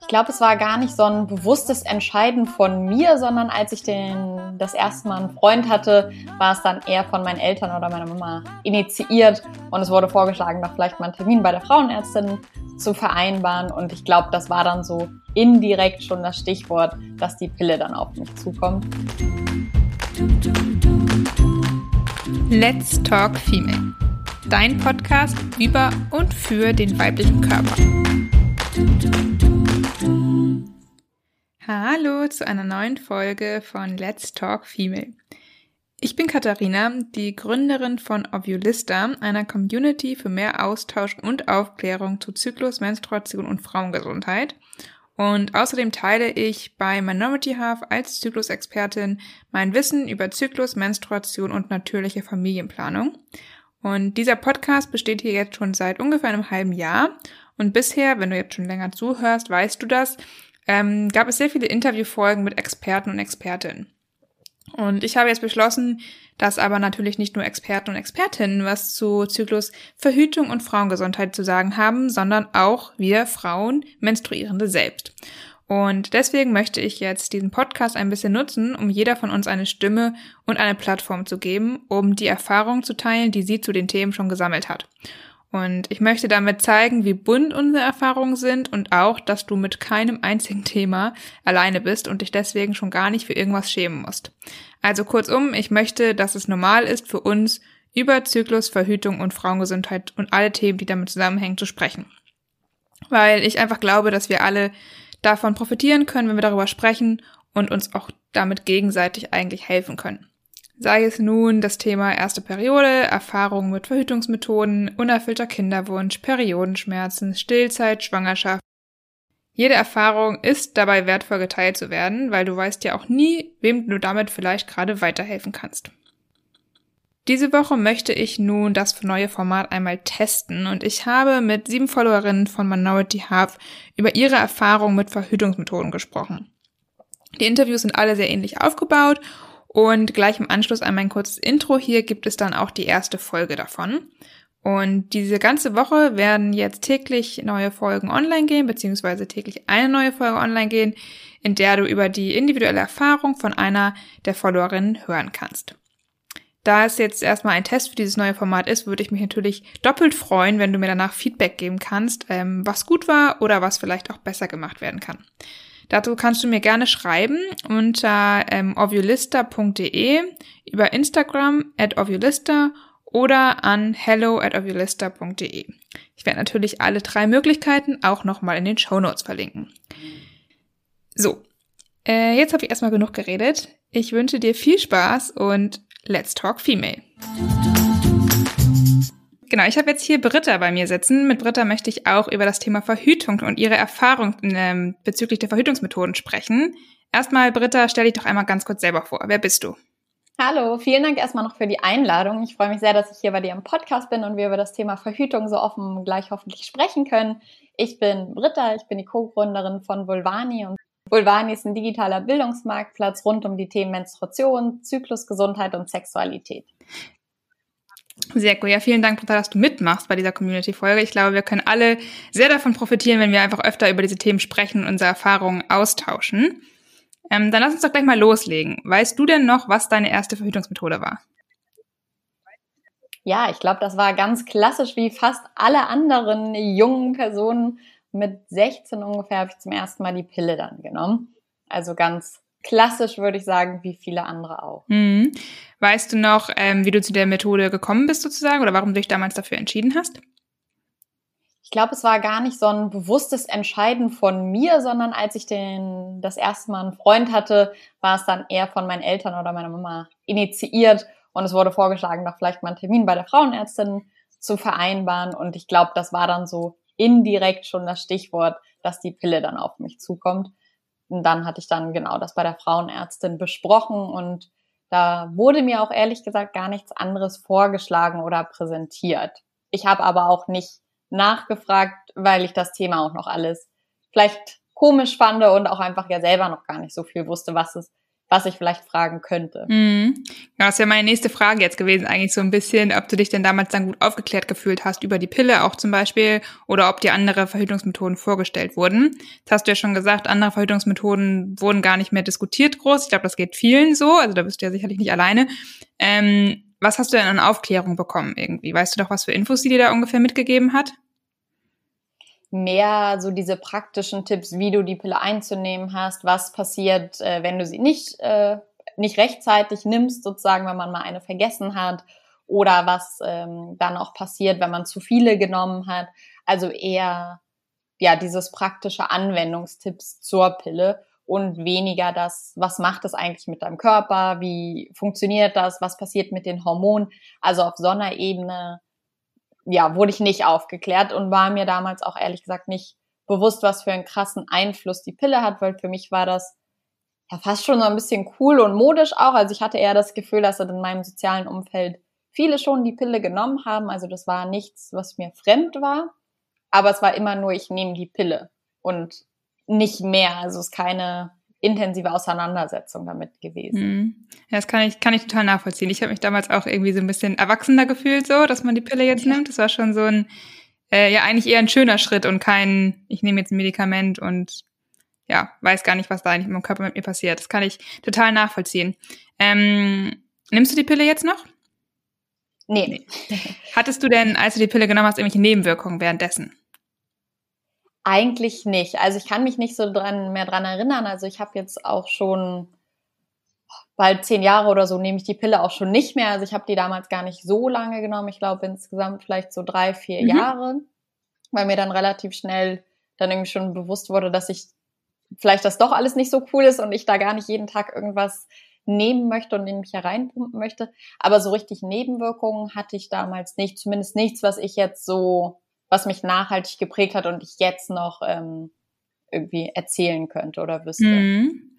Ich glaube, es war gar nicht so ein bewusstes Entscheiden von mir, sondern als ich den, das erste Mal einen Freund hatte, war es dann eher von meinen Eltern oder meiner Mama initiiert und es wurde vorgeschlagen, doch vielleicht mal einen Termin bei der Frauenärztin zu vereinbaren und ich glaube, das war dann so indirekt schon das Stichwort, dass die Pille dann auf mich zukommt. Let's Talk Female. Dein Podcast über und für den weiblichen Körper. Hallo zu einer neuen Folge von Let's Talk Female. Ich bin Katharina, die Gründerin von Ovulista, einer Community für mehr Austausch und Aufklärung zu Zyklus, Menstruation und Frauengesundheit. Und außerdem teile ich bei Minority Half als Zyklusexpertin mein Wissen über Zyklus, Menstruation und natürliche Familienplanung. Und dieser Podcast besteht hier jetzt schon seit ungefähr einem halben Jahr. Und bisher, wenn du jetzt schon länger zuhörst, weißt du das, ähm, gab es sehr viele Interviewfolgen mit Experten und Expertinnen. Und ich habe jetzt beschlossen, dass aber natürlich nicht nur Experten und Expertinnen was zu Zyklus, Verhütung und Frauengesundheit zu sagen haben, sondern auch wir Frauen, Menstruierende selbst. Und deswegen möchte ich jetzt diesen Podcast ein bisschen nutzen, um jeder von uns eine Stimme und eine Plattform zu geben, um die Erfahrungen zu teilen, die sie zu den Themen schon gesammelt hat. Und ich möchte damit zeigen, wie bunt unsere Erfahrungen sind und auch, dass du mit keinem einzigen Thema alleine bist und dich deswegen schon gar nicht für irgendwas schämen musst. Also kurzum, ich möchte, dass es normal ist für uns, über Zyklus, Verhütung und Frauengesundheit und alle Themen, die damit zusammenhängen, zu sprechen. Weil ich einfach glaube, dass wir alle davon profitieren können, wenn wir darüber sprechen und uns auch damit gegenseitig eigentlich helfen können. Sei es nun das Thema erste Periode, Erfahrungen mit Verhütungsmethoden, unerfüllter Kinderwunsch, Periodenschmerzen, Stillzeit, Schwangerschaft. Jede Erfahrung ist dabei wertvoll geteilt zu werden, weil du weißt ja auch nie, wem du damit vielleicht gerade weiterhelfen kannst. Diese Woche möchte ich nun das neue Format einmal testen und ich habe mit sieben Followerinnen von Minority Half über ihre Erfahrungen mit Verhütungsmethoden gesprochen. Die Interviews sind alle sehr ähnlich aufgebaut und gleich im Anschluss an mein kurzes Intro hier gibt es dann auch die erste Folge davon. Und diese ganze Woche werden jetzt täglich neue Folgen online gehen, beziehungsweise täglich eine neue Folge online gehen, in der du über die individuelle Erfahrung von einer der Followerinnen hören kannst. Da es jetzt erstmal ein Test für dieses neue Format ist, würde ich mich natürlich doppelt freuen, wenn du mir danach Feedback geben kannst, ähm, was gut war oder was vielleicht auch besser gemacht werden kann. Dazu kannst du mir gerne schreiben unter ähm, ovulista.de, über Instagram at ovulista oder an hello at ovulista.de. Ich werde natürlich alle drei Möglichkeiten auch nochmal in den Show Notes verlinken. So, äh, jetzt habe ich erstmal genug geredet. Ich wünsche dir viel Spaß und let's talk female. Genau, ich habe jetzt hier Britta bei mir sitzen. Mit Britta möchte ich auch über das Thema Verhütung und ihre Erfahrung ähm, bezüglich der Verhütungsmethoden sprechen. Erstmal, Britta, stell dich doch einmal ganz kurz selber vor. Wer bist du? Hallo, vielen Dank erstmal noch für die Einladung. Ich freue mich sehr, dass ich hier bei dir im Podcast bin und wir über das Thema Verhütung so offen gleich hoffentlich sprechen können. Ich bin Britta, ich bin die Co-Gründerin von Vulvani und Vulvani ist ein digitaler Bildungsmarktplatz rund um die Themen Menstruation, Zyklusgesundheit und Sexualität. Sehr cool. Ja, vielen Dank, dass du mitmachst bei dieser Community-Folge. Ich glaube, wir können alle sehr davon profitieren, wenn wir einfach öfter über diese Themen sprechen und unsere Erfahrungen austauschen. Ähm, dann lass uns doch gleich mal loslegen. Weißt du denn noch, was deine erste Verhütungsmethode war? Ja, ich glaube, das war ganz klassisch wie fast alle anderen jungen Personen. Mit 16 ungefähr habe ich zum ersten Mal die Pille dann genommen. Also ganz klassisch, würde ich sagen, wie viele andere auch. Mhm. Weißt du noch, ähm, wie du zu der Methode gekommen bist sozusagen oder warum du dich damals dafür entschieden hast? Ich glaube, es war gar nicht so ein bewusstes Entscheiden von mir, sondern als ich den, das erste Mal einen Freund hatte, war es dann eher von meinen Eltern oder meiner Mama initiiert und es wurde vorgeschlagen, doch vielleicht mal einen Termin bei der Frauenärztin zu vereinbaren und ich glaube, das war dann so indirekt schon das Stichwort, dass die Pille dann auf mich zukommt. Und dann hatte ich dann genau das bei der Frauenärztin besprochen und da wurde mir auch ehrlich gesagt gar nichts anderes vorgeschlagen oder präsentiert. Ich habe aber auch nicht nachgefragt, weil ich das Thema auch noch alles vielleicht komisch fand und auch einfach ja selber noch gar nicht so viel wusste, was es was ich vielleicht fragen könnte. Mhm. Ja, das wäre meine nächste Frage jetzt gewesen, eigentlich so ein bisschen, ob du dich denn damals dann gut aufgeklärt gefühlt hast über die Pille auch zum Beispiel oder ob dir andere Verhütungsmethoden vorgestellt wurden. Das hast du ja schon gesagt, andere Verhütungsmethoden wurden gar nicht mehr diskutiert groß. Ich glaube, das geht vielen so, also da bist du ja sicherlich nicht alleine. Ähm, was hast du denn an Aufklärung bekommen irgendwie? Weißt du doch, was für Infos sie dir da ungefähr mitgegeben hat? Mehr so diese praktischen Tipps, wie du die Pille einzunehmen hast, was passiert, äh, wenn du sie nicht, äh, nicht rechtzeitig nimmst, sozusagen, wenn man mal eine vergessen hat, oder was ähm, dann auch passiert, wenn man zu viele genommen hat. Also eher ja dieses praktische Anwendungstipps zur Pille und weniger das, was macht es eigentlich mit deinem Körper, wie funktioniert das, was passiert mit den Hormonen. Also auf so einer Ebene ja, wurde ich nicht aufgeklärt und war mir damals auch ehrlich gesagt nicht bewusst, was für einen krassen Einfluss die Pille hat, weil für mich war das ja fast schon so ein bisschen cool und modisch auch. Also ich hatte eher das Gefühl, dass in meinem sozialen Umfeld viele schon die Pille genommen haben. Also das war nichts, was mir fremd war. Aber es war immer nur, ich nehme die Pille und nicht mehr. Also es ist keine intensive Auseinandersetzung damit gewesen. Mhm. Ja, das kann ich, kann ich total nachvollziehen. Ich habe mich damals auch irgendwie so ein bisschen erwachsener gefühlt, so, dass man die Pille jetzt nimmt. Das war schon so ein, äh, ja, eigentlich eher ein schöner Schritt und kein, ich nehme jetzt ein Medikament und ja, weiß gar nicht, was da eigentlich in meinem Körper mit mir passiert. Das kann ich total nachvollziehen. Ähm, nimmst du die Pille jetzt noch? Nee. Hattest du denn, als du die Pille genommen hast, irgendwelche Nebenwirkungen währenddessen? Eigentlich nicht. Also ich kann mich nicht so dran, mehr dran erinnern. Also ich habe jetzt auch schon bald zehn Jahre oder so nehme ich die Pille auch schon nicht mehr. Also ich habe die damals gar nicht so lange genommen. Ich glaube insgesamt vielleicht so drei, vier mhm. Jahre, weil mir dann relativ schnell dann irgendwie schon bewusst wurde, dass ich vielleicht das doch alles nicht so cool ist und ich da gar nicht jeden Tag irgendwas nehmen möchte und in mich hereinpumpen möchte. Aber so richtig Nebenwirkungen hatte ich damals nicht. Zumindest nichts, was ich jetzt so was mich nachhaltig geprägt hat und ich jetzt noch ähm, irgendwie erzählen könnte oder wüsste. Mhm.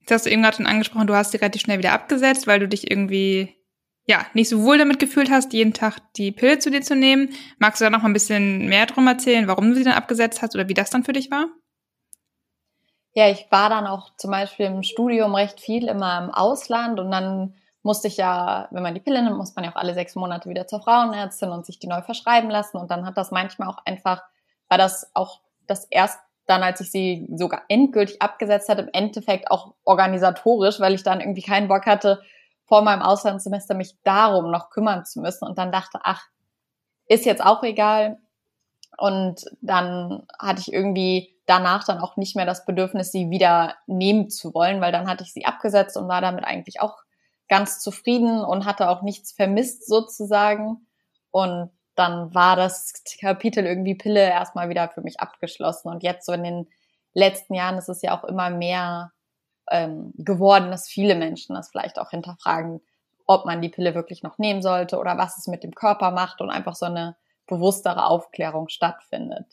Jetzt hast du eben gerade schon angesprochen, du hast sie relativ schnell wieder abgesetzt, weil du dich irgendwie ja nicht so wohl damit gefühlt hast, jeden Tag die Pille zu dir zu nehmen. Magst du da noch mal ein bisschen mehr drum erzählen, warum du sie dann abgesetzt hast oder wie das dann für dich war? Ja, ich war dann auch zum Beispiel im Studium recht viel immer im Ausland und dann musste ich ja, wenn man die Pille nimmt, muss man ja auch alle sechs Monate wieder zur Frauenärztin und sich die neu verschreiben lassen. Und dann hat das manchmal auch einfach, war das auch das erst dann, als ich sie sogar endgültig abgesetzt hatte, im Endeffekt auch organisatorisch, weil ich dann irgendwie keinen Bock hatte, vor meinem Auslandssemester mich darum noch kümmern zu müssen und dann dachte, ach, ist jetzt auch egal. Und dann hatte ich irgendwie danach dann auch nicht mehr das Bedürfnis, sie wieder nehmen zu wollen, weil dann hatte ich sie abgesetzt und war damit eigentlich auch ganz zufrieden und hatte auch nichts vermisst sozusagen. Und dann war das Kapitel irgendwie Pille erstmal wieder für mich abgeschlossen. Und jetzt so in den letzten Jahren ist es ja auch immer mehr ähm, geworden, dass viele Menschen das vielleicht auch hinterfragen, ob man die Pille wirklich noch nehmen sollte oder was es mit dem Körper macht und einfach so eine bewusstere Aufklärung stattfindet.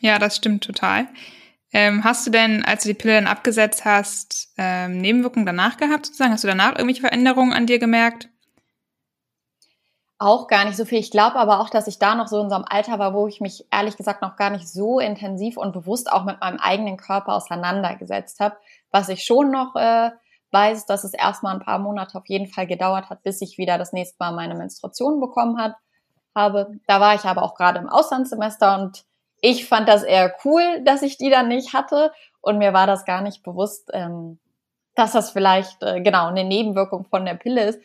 Ja, das stimmt total. Ähm, hast du denn, als du die Pille dann abgesetzt hast, ähm, Nebenwirkungen danach gehabt sozusagen? Hast du danach irgendwelche Veränderungen an dir gemerkt? Auch gar nicht so viel. Ich glaube aber auch, dass ich da noch so in so einem Alter war, wo ich mich ehrlich gesagt noch gar nicht so intensiv und bewusst auch mit meinem eigenen Körper auseinandergesetzt habe. Was ich schon noch äh, weiß, dass es erstmal ein paar Monate auf jeden Fall gedauert hat, bis ich wieder das nächste Mal meine Menstruation bekommen hat, habe. Da war ich aber auch gerade im Auslandssemester und ich fand das eher cool, dass ich die dann nicht hatte und mir war das gar nicht bewusst, ähm, dass das vielleicht äh, genau eine Nebenwirkung von der Pille ist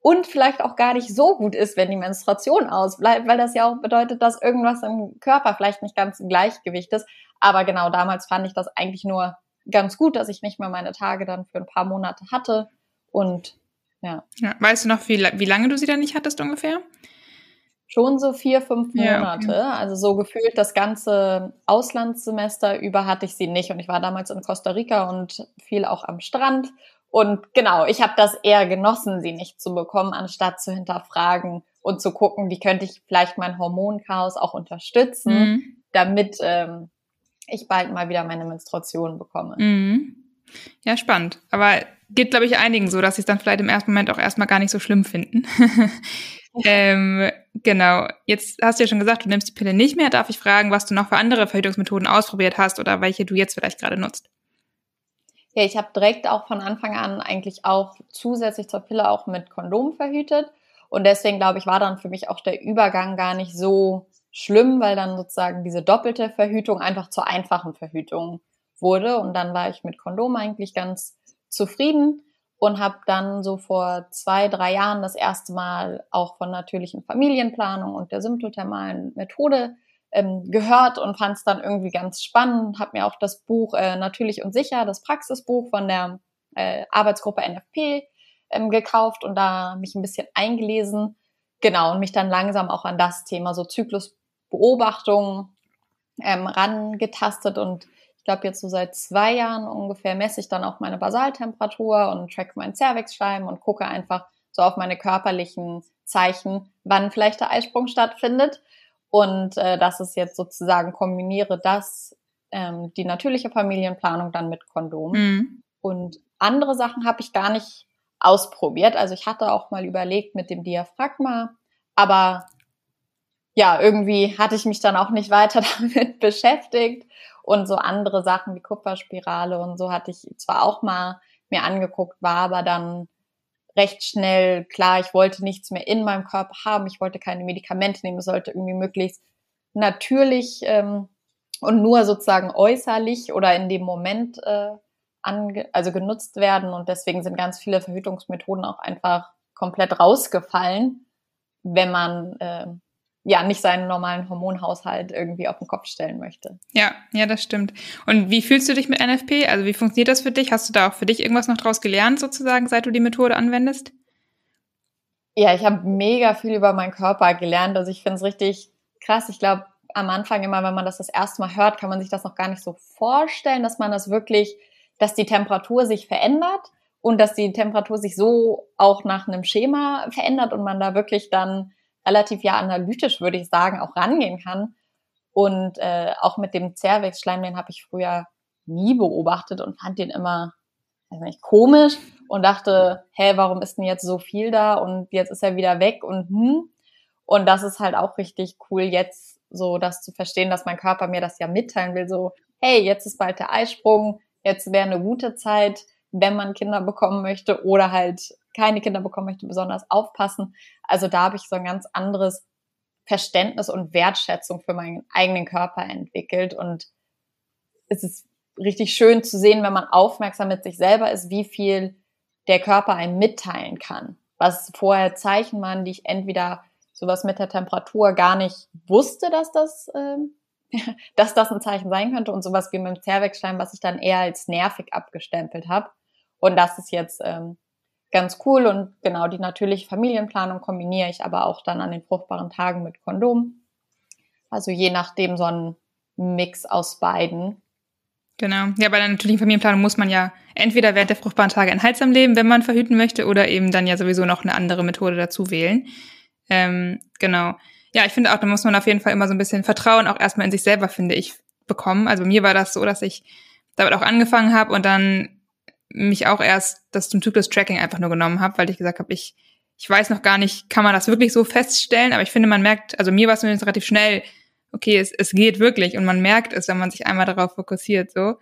und vielleicht auch gar nicht so gut ist, wenn die Menstruation ausbleibt, weil das ja auch bedeutet, dass irgendwas im Körper vielleicht nicht ganz im Gleichgewicht ist. Aber genau damals fand ich das eigentlich nur ganz gut, dass ich nicht mehr meine Tage dann für ein paar Monate hatte und ja. ja weißt du noch, wie, wie lange du sie dann nicht hattest ungefähr? Schon so vier, fünf Monate. Ja, okay. Also so gefühlt das ganze Auslandssemester über hatte ich sie nicht. Und ich war damals in Costa Rica und viel auch am Strand. Und genau, ich habe das eher genossen, sie nicht zu bekommen, anstatt zu hinterfragen und zu gucken, wie könnte ich vielleicht mein Hormonchaos auch unterstützen, mhm. damit ähm, ich bald mal wieder meine Menstruation bekomme. Mhm. Ja, spannend. Aber geht, glaube ich, einigen so, dass sie es dann vielleicht im ersten Moment auch erstmal gar nicht so schlimm finden. ähm, genau. Jetzt hast du ja schon gesagt, du nimmst die Pille nicht mehr. Darf ich fragen, was du noch für andere Verhütungsmethoden ausprobiert hast oder welche du jetzt vielleicht gerade nutzt? Ja, ich habe direkt auch von Anfang an eigentlich auch zusätzlich zur Pille auch mit Kondom verhütet. Und deswegen glaube ich, war dann für mich auch der Übergang gar nicht so schlimm, weil dann sozusagen diese doppelte Verhütung einfach zur einfachen Verhütung wurde. Und dann war ich mit Kondom eigentlich ganz zufrieden und habe dann so vor zwei, drei Jahren das erste Mal auch von natürlichen Familienplanung und der symptothermalen Methode ähm, gehört und fand es dann irgendwie ganz spannend. Habe mir auch das Buch äh, Natürlich und Sicher, das Praxisbuch von der äh, Arbeitsgruppe NFP ähm, gekauft und da mich ein bisschen eingelesen. Genau, und mich dann langsam auch an das Thema so Zyklusbeobachtung ähm, rangetastet und ich glaube jetzt so seit zwei Jahren ungefähr messe ich dann auch meine Basaltemperatur und track meinen Cervixschleim und gucke einfach so auf meine körperlichen Zeichen, wann vielleicht der Eisprung stattfindet. Und äh, das ist jetzt sozusagen kombiniere das, ähm, die natürliche Familienplanung dann mit Kondom. Mhm. Und andere Sachen habe ich gar nicht ausprobiert. Also ich hatte auch mal überlegt mit dem Diaphragma, aber ja, irgendwie hatte ich mich dann auch nicht weiter damit beschäftigt. Und so andere Sachen wie Kupferspirale und so hatte ich zwar auch mal mir angeguckt, war aber dann recht schnell klar, ich wollte nichts mehr in meinem Körper haben, ich wollte keine Medikamente nehmen, es sollte irgendwie möglichst natürlich ähm, und nur sozusagen äußerlich oder in dem Moment äh, ange also genutzt werden. Und deswegen sind ganz viele Verhütungsmethoden auch einfach komplett rausgefallen, wenn man äh, ja nicht seinen normalen Hormonhaushalt irgendwie auf den Kopf stellen möchte. Ja, ja, das stimmt. Und wie fühlst du dich mit NFP? Also wie funktioniert das für dich? Hast du da auch für dich irgendwas noch draus gelernt sozusagen, seit du die Methode anwendest? Ja, ich habe mega viel über meinen Körper gelernt. Also ich finde es richtig krass. Ich glaube, am Anfang immer, wenn man das das erste Mal hört, kann man sich das noch gar nicht so vorstellen, dass man das wirklich, dass die Temperatur sich verändert und dass die Temperatur sich so auch nach einem Schema verändert und man da wirklich dann relativ ja analytisch, würde ich sagen, auch rangehen kann. Und äh, auch mit dem Zervixschleim, den habe ich früher nie beobachtet und fand den immer also nicht komisch und dachte, hä, warum ist denn jetzt so viel da und jetzt ist er wieder weg und hm. Und das ist halt auch richtig cool, jetzt so das zu verstehen, dass mein Körper mir das ja mitteilen will, so, hey, jetzt ist bald der Eisprung, jetzt wäre eine gute Zeit, wenn man Kinder bekommen möchte oder halt keine Kinder bekommen möchte, besonders aufpassen. Also da habe ich so ein ganz anderes Verständnis und Wertschätzung für meinen eigenen Körper entwickelt. Und es ist richtig schön zu sehen, wenn man aufmerksam mit sich selber ist, wie viel der Körper einem mitteilen kann. Was vorher Zeichen waren, die ich entweder sowas mit der Temperatur gar nicht wusste, dass das, äh, dass das ein Zeichen sein könnte und sowas wie mit dem Zervixschleim, was ich dann eher als nervig abgestempelt habe. Und das ist jetzt ähm, ganz cool und genau die natürliche Familienplanung kombiniere ich aber auch dann an den fruchtbaren Tagen mit Kondom. Also je nachdem so ein Mix aus beiden. Genau. Ja, bei der natürlichen Familienplanung muss man ja entweder während der fruchtbaren Tage enthaltsam leben, wenn man verhüten möchte, oder eben dann ja sowieso noch eine andere Methode dazu wählen. Ähm, genau. Ja, ich finde auch, da muss man auf jeden Fall immer so ein bisschen Vertrauen auch erstmal in sich selber, finde ich, bekommen. Also bei mir war das so, dass ich damit auch angefangen habe und dann mich auch erst das zum Zyklus-Tracking einfach nur genommen habe, weil ich gesagt habe, ich, ich weiß noch gar nicht, kann man das wirklich so feststellen, aber ich finde, man merkt, also mir war es zumindest relativ schnell, okay, es, es geht wirklich und man merkt es, wenn man sich einmal darauf fokussiert, so.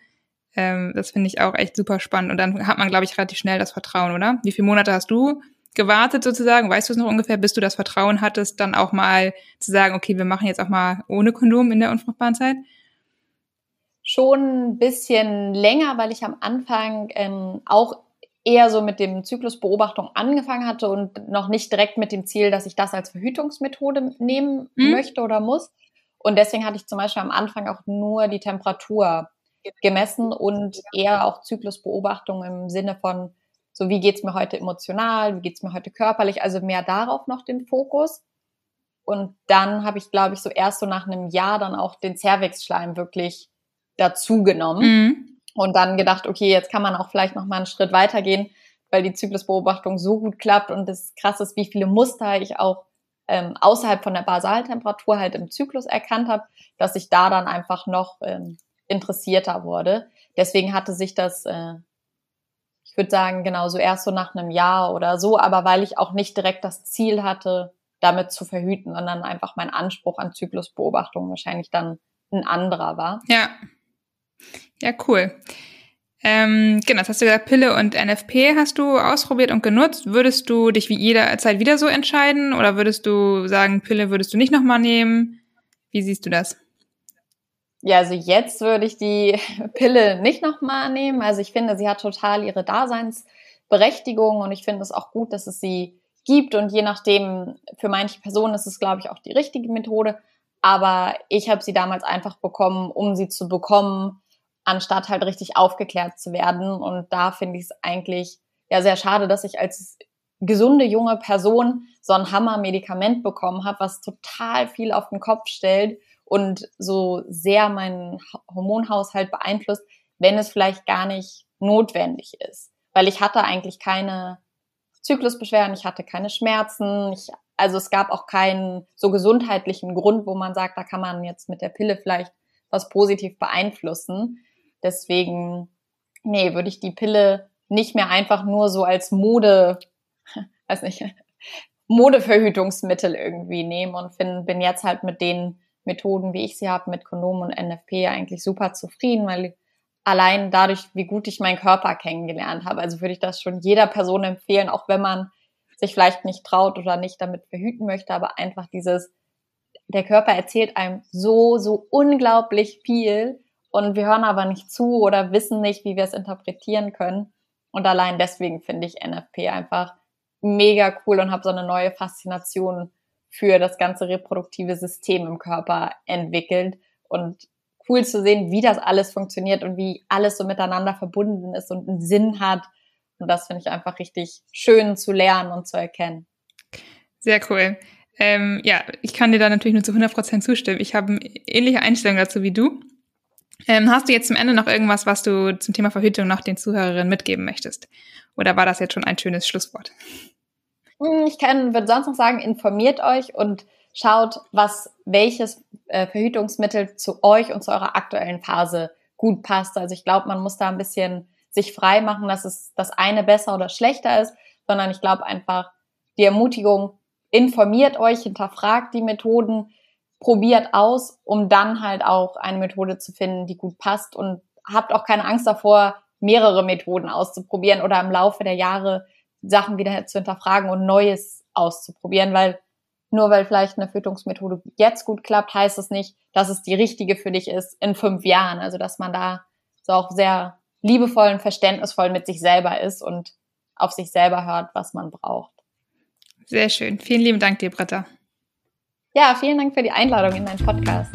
Ähm, das finde ich auch echt super spannend und dann hat man, glaube ich, relativ schnell das Vertrauen, oder? Wie viele Monate hast du gewartet sozusagen? Weißt du es noch ungefähr, bis du das Vertrauen hattest, dann auch mal zu sagen, okay, wir machen jetzt auch mal ohne Kondom in der unfruchtbaren Zeit? Schon ein bisschen länger, weil ich am Anfang ähm, auch eher so mit dem Zyklusbeobachtung angefangen hatte und noch nicht direkt mit dem Ziel, dass ich das als Verhütungsmethode nehmen mhm. möchte oder muss. Und deswegen hatte ich zum Beispiel am Anfang auch nur die Temperatur gemessen und eher auch Zyklusbeobachtung im Sinne von, so wie geht's mir heute emotional, wie geht's mir heute körperlich, also mehr darauf noch den Fokus. Und dann habe ich, glaube ich, so erst so nach einem Jahr dann auch den Cervixschleim wirklich dazu genommen mhm. und dann gedacht, okay, jetzt kann man auch vielleicht noch mal einen Schritt weitergehen, weil die Zyklusbeobachtung so gut klappt und es krass ist, wie viele Muster ich auch ähm, außerhalb von der Basaltemperatur halt im Zyklus erkannt habe, dass ich da dann einfach noch ähm, interessierter wurde. Deswegen hatte sich das, äh, ich würde sagen, genau so erst so nach einem Jahr oder so, aber weil ich auch nicht direkt das Ziel hatte, damit zu verhüten, sondern einfach mein Anspruch an Zyklusbeobachtung wahrscheinlich dann ein anderer war. Ja. Ja, cool. Ähm, genau, das hast du gesagt, Pille und NFP hast du ausprobiert und genutzt. Würdest du dich wie jederzeit wieder so entscheiden oder würdest du sagen, Pille würdest du nicht nochmal nehmen? Wie siehst du das? Ja, also jetzt würde ich die Pille nicht nochmal nehmen. Also ich finde, sie hat total ihre Daseinsberechtigung und ich finde es auch gut, dass es sie gibt und je nachdem, für manche Personen ist es, glaube ich, auch die richtige Methode. Aber ich habe sie damals einfach bekommen, um sie zu bekommen, anstatt halt richtig aufgeklärt zu werden. Und da finde ich es eigentlich ja sehr schade, dass ich als gesunde junge Person so ein Hammer-Medikament bekommen habe, was total viel auf den Kopf stellt und so sehr meinen Hormonhaushalt beeinflusst, wenn es vielleicht gar nicht notwendig ist. Weil ich hatte eigentlich keine Zyklusbeschwerden, ich hatte keine Schmerzen, ich, also es gab auch keinen so gesundheitlichen Grund, wo man sagt, da kann man jetzt mit der Pille vielleicht was positiv beeinflussen. Deswegen, nee, würde ich die Pille nicht mehr einfach nur so als Mode, weiß nicht, Modeverhütungsmittel irgendwie nehmen und find, bin jetzt halt mit den Methoden, wie ich sie habe, mit Kondom und NFP eigentlich super zufrieden, weil allein dadurch, wie gut ich meinen Körper kennengelernt habe, also würde ich das schon jeder Person empfehlen, auch wenn man sich vielleicht nicht traut oder nicht damit verhüten möchte, aber einfach dieses, der Körper erzählt einem so, so unglaublich viel und wir hören aber nicht zu oder wissen nicht, wie wir es interpretieren können. Und allein deswegen finde ich NFP einfach mega cool und habe so eine neue Faszination für das ganze reproduktive System im Körper entwickelt und cool zu sehen, wie das alles funktioniert und wie alles so miteinander verbunden ist und einen Sinn hat. Und das finde ich einfach richtig schön zu lernen und zu erkennen. Sehr cool. Ähm, ja, ich kann dir da natürlich nur zu 100% zustimmen. Ich habe eine ähnliche Einstellung dazu wie du. Ähm, hast du jetzt zum Ende noch irgendwas, was du zum Thema Verhütung noch den Zuhörerinnen mitgeben möchtest? Oder war das jetzt schon ein schönes Schlusswort? Hm, ich kann, würde sonst noch sagen, informiert euch und schaut, was, welches äh, Verhütungsmittel zu euch und zu eurer aktuellen Phase gut passt. Also ich glaube, man muss da ein bisschen sich frei machen, dass es das eine besser oder schlechter ist, sondern ich glaube einfach die Ermutigung, informiert euch, hinterfragt die Methoden, probiert aus, um dann halt auch eine Methode zu finden, die gut passt und habt auch keine Angst davor, mehrere Methoden auszuprobieren oder im Laufe der Jahre Sachen wieder zu hinterfragen und Neues auszuprobieren, weil nur weil vielleicht eine Fütterungsmethode jetzt gut klappt, heißt es nicht, dass es die richtige für dich ist in fünf Jahren. Also dass man da so auch sehr liebevoll und verständnisvoll mit sich selber ist und auf sich selber hört, was man braucht. Sehr schön. Vielen lieben Dank dir, Britta. Ja, vielen Dank für die Einladung in deinen Podcast.